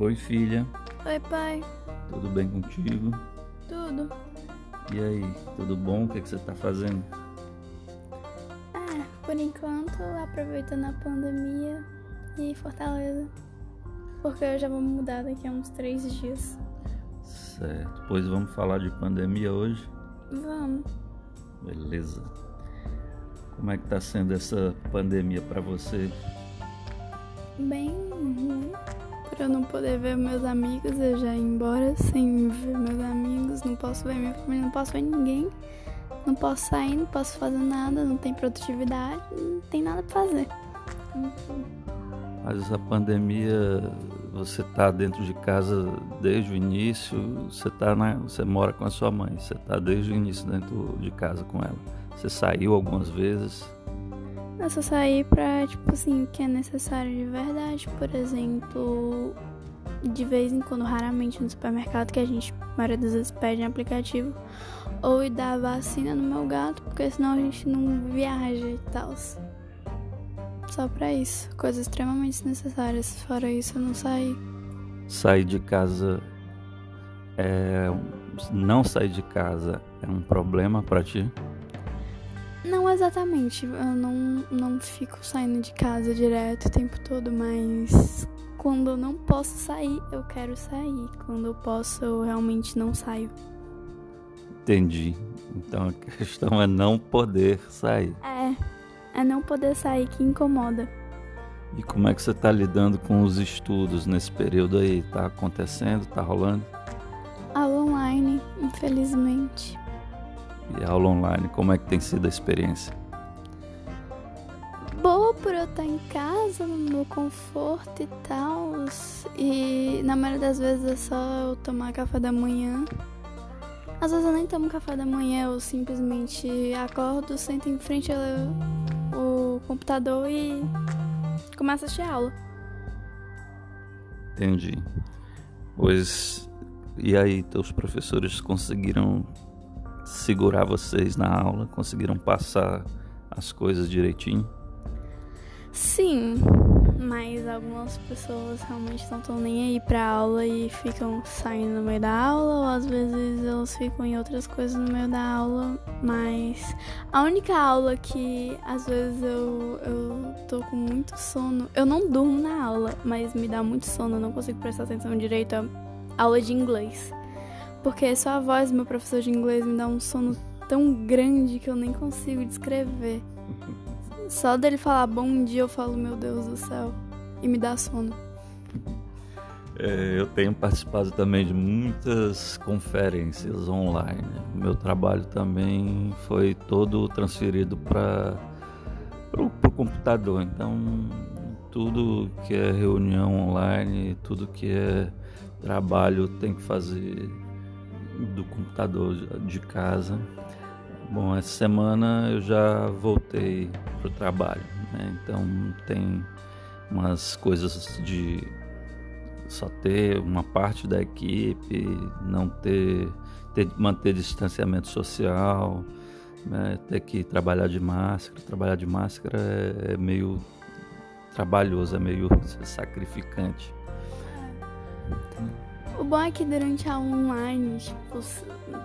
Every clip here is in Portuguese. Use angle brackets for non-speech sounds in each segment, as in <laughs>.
Oi, filha. Oi, pai. Tudo bem contigo? Tudo. E aí, tudo bom? O que, é que você tá fazendo? Ah, por enquanto, aproveitando a pandemia e Fortaleza. Porque eu já vou mudar daqui a uns três dias. Certo. Pois vamos falar de pandemia hoje? Vamos. Beleza. Como é que tá sendo essa pandemia para você? Bem ruim. Por eu não poder ver meus amigos, eu já ir embora sem ver meus amigos. Não posso ver minha família, não posso ver ninguém. Não posso sair, não posso fazer nada, não tem produtividade, não tem nada pra fazer. Mas a pandemia, você tá dentro de casa desde o início, você tá na, você mora com a sua mãe, você tá desde o início dentro de casa com ela. Você saiu algumas vezes? Eu só saí pra, tipo assim, que é necessário de verdade. Por exemplo, de vez em quando, raramente no supermercado, que a gente, a maioria das vezes, pede em aplicativo. Ou ir dar vacina no meu gato, porque senão a gente não viaja e tal. Só pra isso. Coisas extremamente necessárias. Fora isso, eu não saí. Sair de casa é. Não sair de casa é um problema para ti? Não exatamente, eu não, não fico saindo de casa direto o tempo todo, mas quando eu não posso sair, eu quero sair. Quando eu posso, eu realmente não saio. Entendi. Então a questão é não poder sair. É, é não poder sair que incomoda. E como é que você está lidando com os estudos nesse período aí? Tá acontecendo? Tá rolando? Aula online, infelizmente. E aula online, como é que tem sido a experiência? Boa por eu estar em casa, no meu conforto e tal. E na maioria das vezes é só eu tomar café da manhã. Às vezes eu nem tomo café da manhã, eu simplesmente acordo, sento em frente ao computador e começo a assistir aula. Entendi. Pois, e aí, teus professores conseguiram segurar vocês na aula? Conseguiram passar as coisas direitinho? Sim, mas algumas pessoas realmente não estão nem aí pra aula e ficam saindo no meio da aula, ou às vezes elas ficam em outras coisas no meio da aula, mas a única aula que às vezes eu, eu tô com muito sono, eu não durmo na aula, mas me dá muito sono, eu não consigo prestar atenção direito à aula de inglês. Porque só a voz do meu professor de inglês me dá um sono tão grande que eu nem consigo descrever. Só dele falar bom dia eu falo, meu Deus do céu, e me dá sono. É, eu tenho participado também de muitas conferências online. Meu trabalho também foi todo transferido para o computador. Então, tudo que é reunião online, tudo que é trabalho tem que fazer do computador de casa. Bom, essa semana eu já voltei para o trabalho, né? então tem umas coisas de só ter uma parte da equipe, não ter, ter manter distanciamento social, né? ter que trabalhar de máscara. Trabalhar de máscara é, é meio trabalhoso, é meio <laughs> sacrificante. O bom é que durante a aula online, tipo,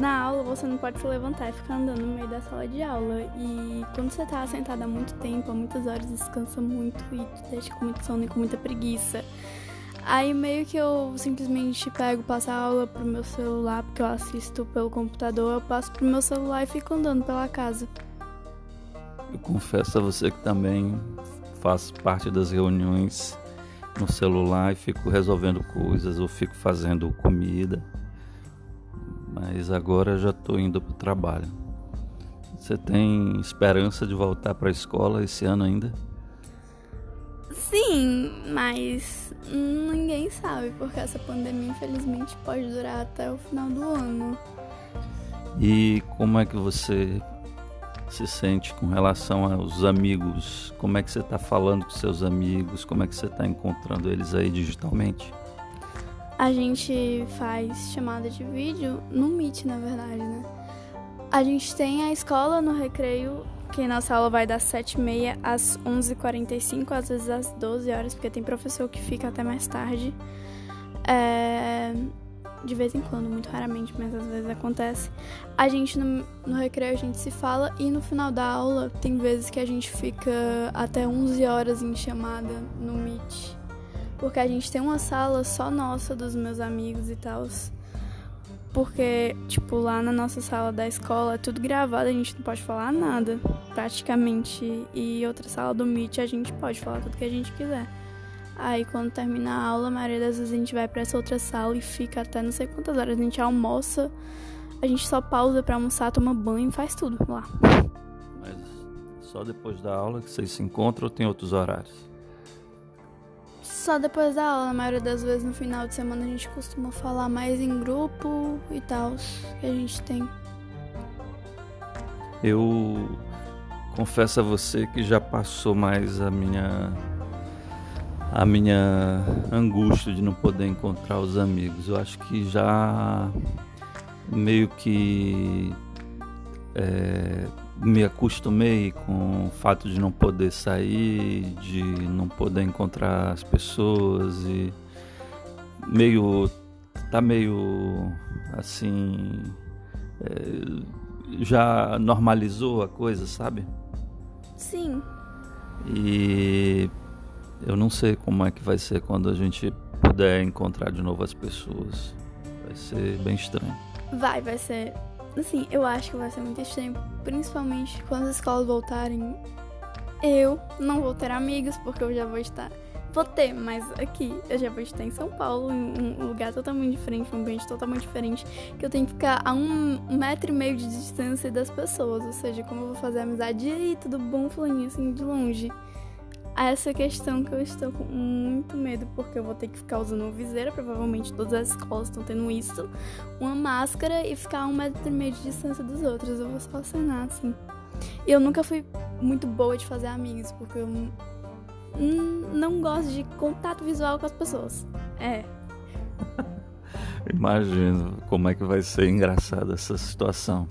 na aula você não pode se levantar e ficar andando no meio da sala de aula. E quando você tá sentado há muito tempo, há muitas horas, descansa muito e te deixa com muito sono e com muita preguiça. Aí meio que eu simplesmente pego, passo a aula pro meu celular, porque eu assisto pelo computador, eu passo pro meu celular e fico andando pela casa. Eu confesso a você que também faço parte das reuniões no celular e fico resolvendo coisas ou fico fazendo comida. Mas agora já estou indo para o trabalho. Você tem esperança de voltar para a escola esse ano ainda? Sim, mas ninguém sabe, porque essa pandemia infelizmente pode durar até o final do ano. E como é que você se sente com relação aos amigos? Como é que você está falando com seus amigos? Como é que você está encontrando eles aí digitalmente? A gente faz chamada de vídeo no Meet, na verdade, né? A gente tem a escola no recreio, que nossa aula vai das 7h30 às 11h45, às vezes às 12 horas, porque tem professor que fica até mais tarde. é, de vez em quando, muito raramente, mas às vezes acontece. A gente no, no recreio a gente se fala e no final da aula tem vezes que a gente fica até 11 horas em chamada no Meet. Porque a gente tem uma sala só nossa dos meus amigos e tal. Porque, tipo, lá na nossa sala da escola é tudo gravado, a gente não pode falar nada, praticamente. E outra sala do Meet a gente pode falar tudo que a gente quiser. Aí quando termina a aula, a maioria das vezes a gente vai para essa outra sala e fica até não sei quantas horas. A gente almoça, a gente só pausa para almoçar, toma banho e faz tudo lá. Mas só depois da aula que vocês se encontram ou tem outros horários? Só depois da aula, na maioria das vezes no final de semana a gente costuma falar mais em grupo e tal, que a gente tem. Eu confesso a você que já passou mais a minha a minha angústia de não poder encontrar os amigos. Eu acho que já meio que é, me acostumei com o fato de não poder sair, de não poder encontrar as pessoas e meio tá meio assim é, já normalizou a coisa, sabe? Sim. E eu não sei como é que vai ser quando a gente puder encontrar de novo as pessoas. Vai ser bem estranho. Vai, vai ser. Assim, eu acho que vai ser muito estranho, principalmente quando as escolas voltarem. Eu não vou ter amigos, porque eu já vou estar. Vou ter, mas aqui eu já vou estar em São Paulo, em um lugar totalmente diferente, um ambiente totalmente diferente, que eu tenho que ficar a um metro e meio de distância das pessoas. Ou seja, como eu vou fazer amizade? E tudo bom, fulaninho, assim, de longe? A essa questão que eu estou com muito medo, porque eu vou ter que ficar usando viseira, provavelmente todas as escolas estão tendo isso, uma máscara e ficar a um metro e meio de distância dos outros. Eu vou só acenar, assim. E eu nunca fui muito boa de fazer amigos, porque eu não gosto de contato visual com as pessoas. É. <laughs> Imagino como é que vai ser engraçada essa situação.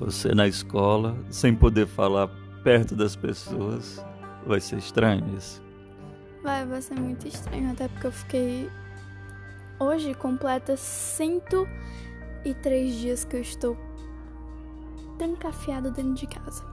Você na escola, sem poder falar perto das pessoas, Vai ser estranho isso. Vai, vai ser muito estranho, até porque eu fiquei. Hoje completa 103 dias que eu estou trancafiada dentro de casa.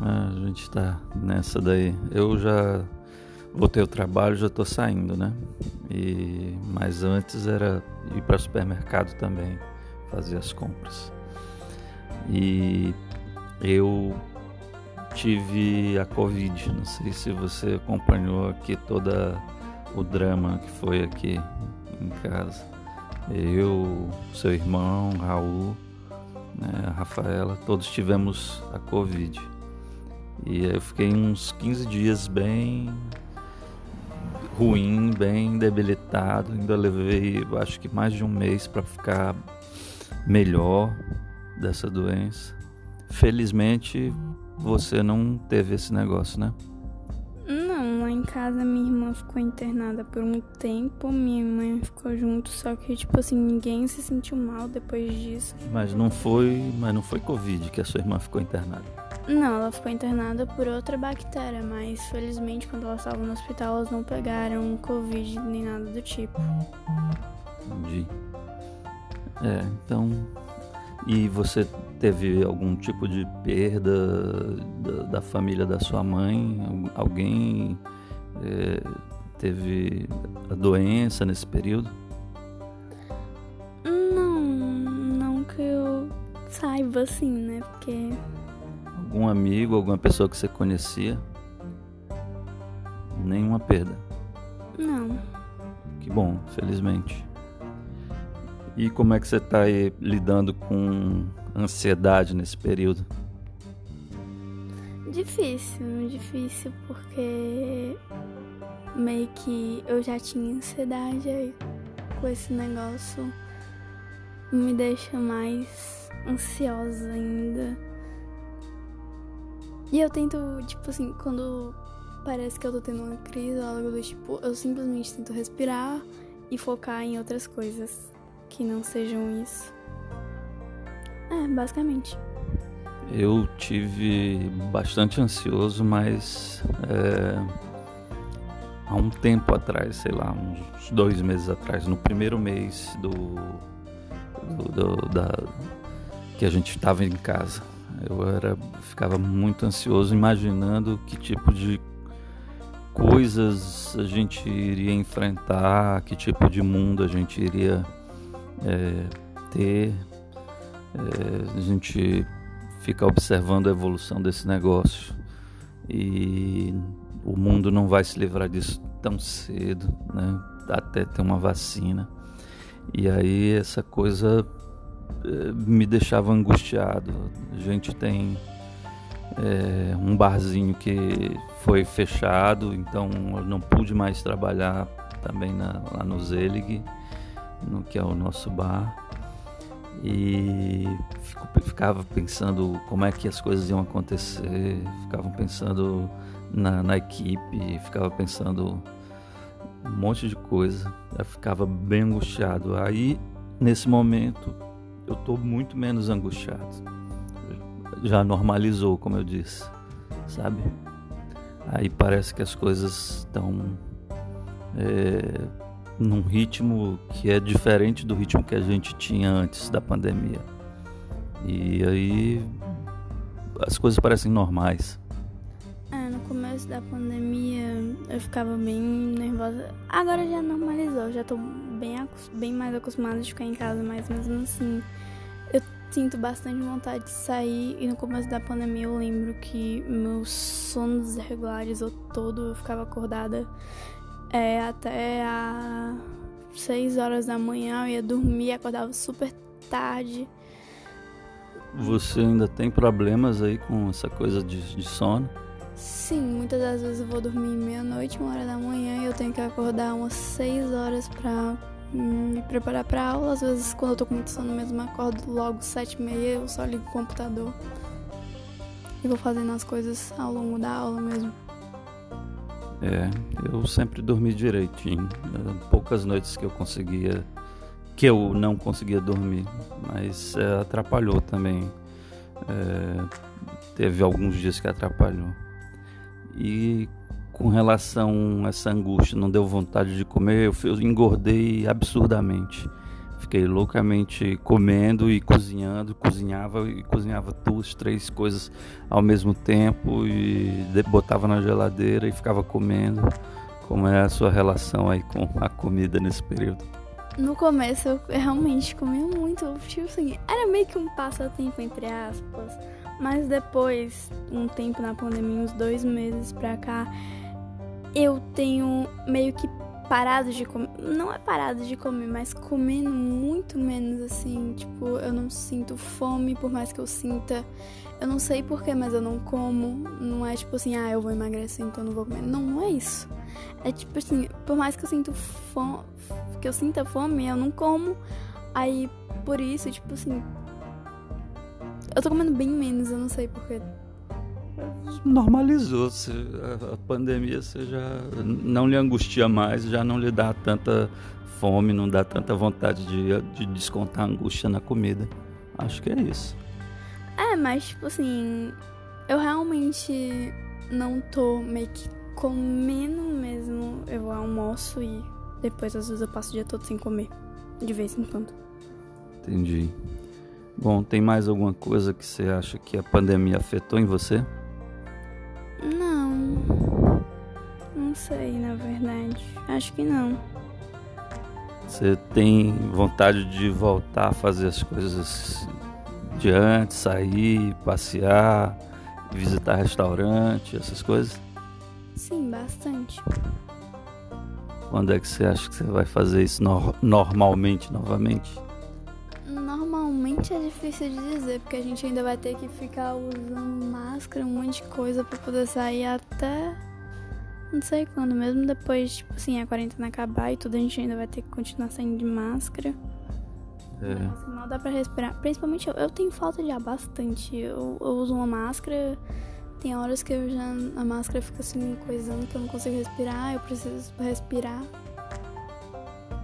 Ah, a gente tá nessa daí. Eu já voltei ao trabalho, já tô saindo, né? E mas antes era ir para supermercado também, fazer as compras. E eu tive a Covid. Não sei se você acompanhou aqui toda o drama que foi aqui em casa. Eu, seu irmão, Raul, né, a Rafaela, todos tivemos a Covid. E eu fiquei uns 15 dias bem ruim, bem debilitado. Ainda levei, acho que mais de um mês para ficar melhor dessa doença. Felizmente você não teve esse negócio, né? Não, lá em casa minha irmã ficou internada por um tempo, minha mãe ficou junto, só que tipo assim, ninguém se sentiu mal depois disso. Mas não foi, mas não foi covid que a sua irmã ficou internada. Não, ela ficou internada por outra bactéria, mas felizmente quando ela estava no hospital elas não pegaram covid nem nada do tipo. Entendi. É, então e você teve algum tipo de perda da, da família da sua mãe? Alguém é, teve a doença nesse período? Não, não que eu saiba assim, né? Porque. Algum amigo, alguma pessoa que você conhecia? Nenhuma perda? Não. Que bom, felizmente. E como é que você está lidando com ansiedade nesse período? Difícil, difícil porque meio que eu já tinha ansiedade aí com esse negócio me deixa mais ansiosa ainda. E eu tento, tipo assim, quando parece que eu tô tendo uma crise ou algo do tipo, eu simplesmente tento respirar e focar em outras coisas que não sejam isso. É, basicamente. Eu tive bastante ansioso, mas é, há um tempo atrás, sei lá, uns dois meses atrás, no primeiro mês do, do, do da, que a gente estava em casa. Eu era, ficava muito ansioso imaginando que tipo de coisas a gente iria enfrentar, que tipo de mundo a gente iria é, ter. É, a gente fica observando a evolução desse negócio e o mundo não vai se livrar disso tão cedo, né? até ter uma vacina. E aí essa coisa eh, me deixava angustiado. A gente tem é, um barzinho que foi fechado, então eu não pude mais trabalhar também na, lá no Zelig, no que é o nosso bar. E fico, ficava pensando como é que as coisas iam acontecer, ficava pensando na, na equipe, ficava pensando um monte de coisa, eu ficava bem angustiado. Aí, nesse momento, eu estou muito menos angustiado. Já normalizou, como eu disse, sabe? Aí parece que as coisas estão é, num ritmo que é diferente do ritmo que a gente tinha antes da pandemia. E aí as coisas parecem normais. É, no começo da pandemia eu ficava bem nervosa. Agora já normalizou, já tô bem, bem mais acostumada de ficar em casa, mas mesmo assim eu sinto bastante vontade de sair. E no começo da pandemia eu lembro que meus sonos irregulares, ou todo, eu ficava acordada é, até às 6 horas da manhã, eu ia dormir, acordava super tarde. Você ainda tem problemas aí com essa coisa de, de sono? Sim, muitas das vezes eu vou dormir meia-noite, uma hora da manhã e eu tenho que acordar umas 6 horas pra me preparar pra aula. Às vezes, quando eu tô com muito sono mesmo, eu acordo logo sete e meia, eu só ligo o computador e vou fazendo as coisas ao longo da aula mesmo. É, eu sempre dormi direitinho. Poucas noites que eu conseguia, que eu não conseguia dormir, mas é, atrapalhou também. É, teve alguns dias que atrapalhou. E com relação a essa angústia, não deu vontade de comer, eu, eu engordei absurdamente. Fiquei loucamente comendo e cozinhando, cozinhava e cozinhava duas, três coisas ao mesmo tempo e botava na geladeira e ficava comendo. Como é a sua relação aí com a comida nesse período? No começo eu realmente comia muito, tipo assim, era meio que um passatempo entre aspas, mas depois, um tempo na pandemia, uns dois meses pra cá, eu tenho meio que parado de comer. Não é parado de comer, mas comendo muito menos assim. Tipo, eu não sinto fome, por mais que eu sinta. Eu não sei porquê, mas eu não como. Não é tipo assim, ah, eu vou emagrecer, então eu não vou comer. Não, não é isso. É tipo assim, por mais que eu sinto fome, que eu sinta fome, eu não como. Aí, por isso, tipo assim. Eu tô comendo bem menos, eu não sei porquê normalizou. -se. A pandemia você já não lhe angustia mais, já não lhe dá tanta fome, não dá tanta vontade de, de descontar a angústia na comida. Acho que é isso. É, mas tipo assim, eu realmente não tô meio que comendo mesmo. Eu almoço e depois às vezes eu passo o dia todo sem comer. De vez em quando. Entendi. Bom, tem mais alguma coisa que você acha que a pandemia afetou em você? Não sei, na verdade. Acho que não. Você tem vontade de voltar a fazer as coisas de antes, sair, passear, visitar restaurante, essas coisas? Sim, bastante. Quando é que você acha que você vai fazer isso no normalmente, novamente? Normalmente é difícil de dizer, porque a gente ainda vai ter que ficar usando máscara, um monte de coisa para poder sair até não sei quando, mesmo depois, tipo assim, a quarentena acabar e tudo, a gente ainda vai ter que continuar saindo de máscara. É. Nossa, mal dá pra respirar. Principalmente eu, eu tenho falta de ar bastante. Eu, eu uso uma máscara, tem horas que eu já a máscara fica assim coisando que eu não consigo respirar, eu preciso respirar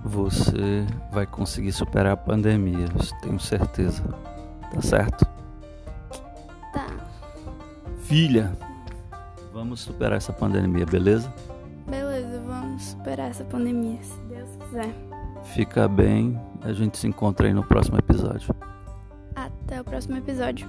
você vai conseguir superar a pandemia, tenho certeza. Tá certo? Tá. Filha, Vamos superar essa pandemia, beleza? Beleza, vamos superar essa pandemia, se Deus quiser. Fica bem, a gente se encontra aí no próximo episódio. Até o próximo episódio.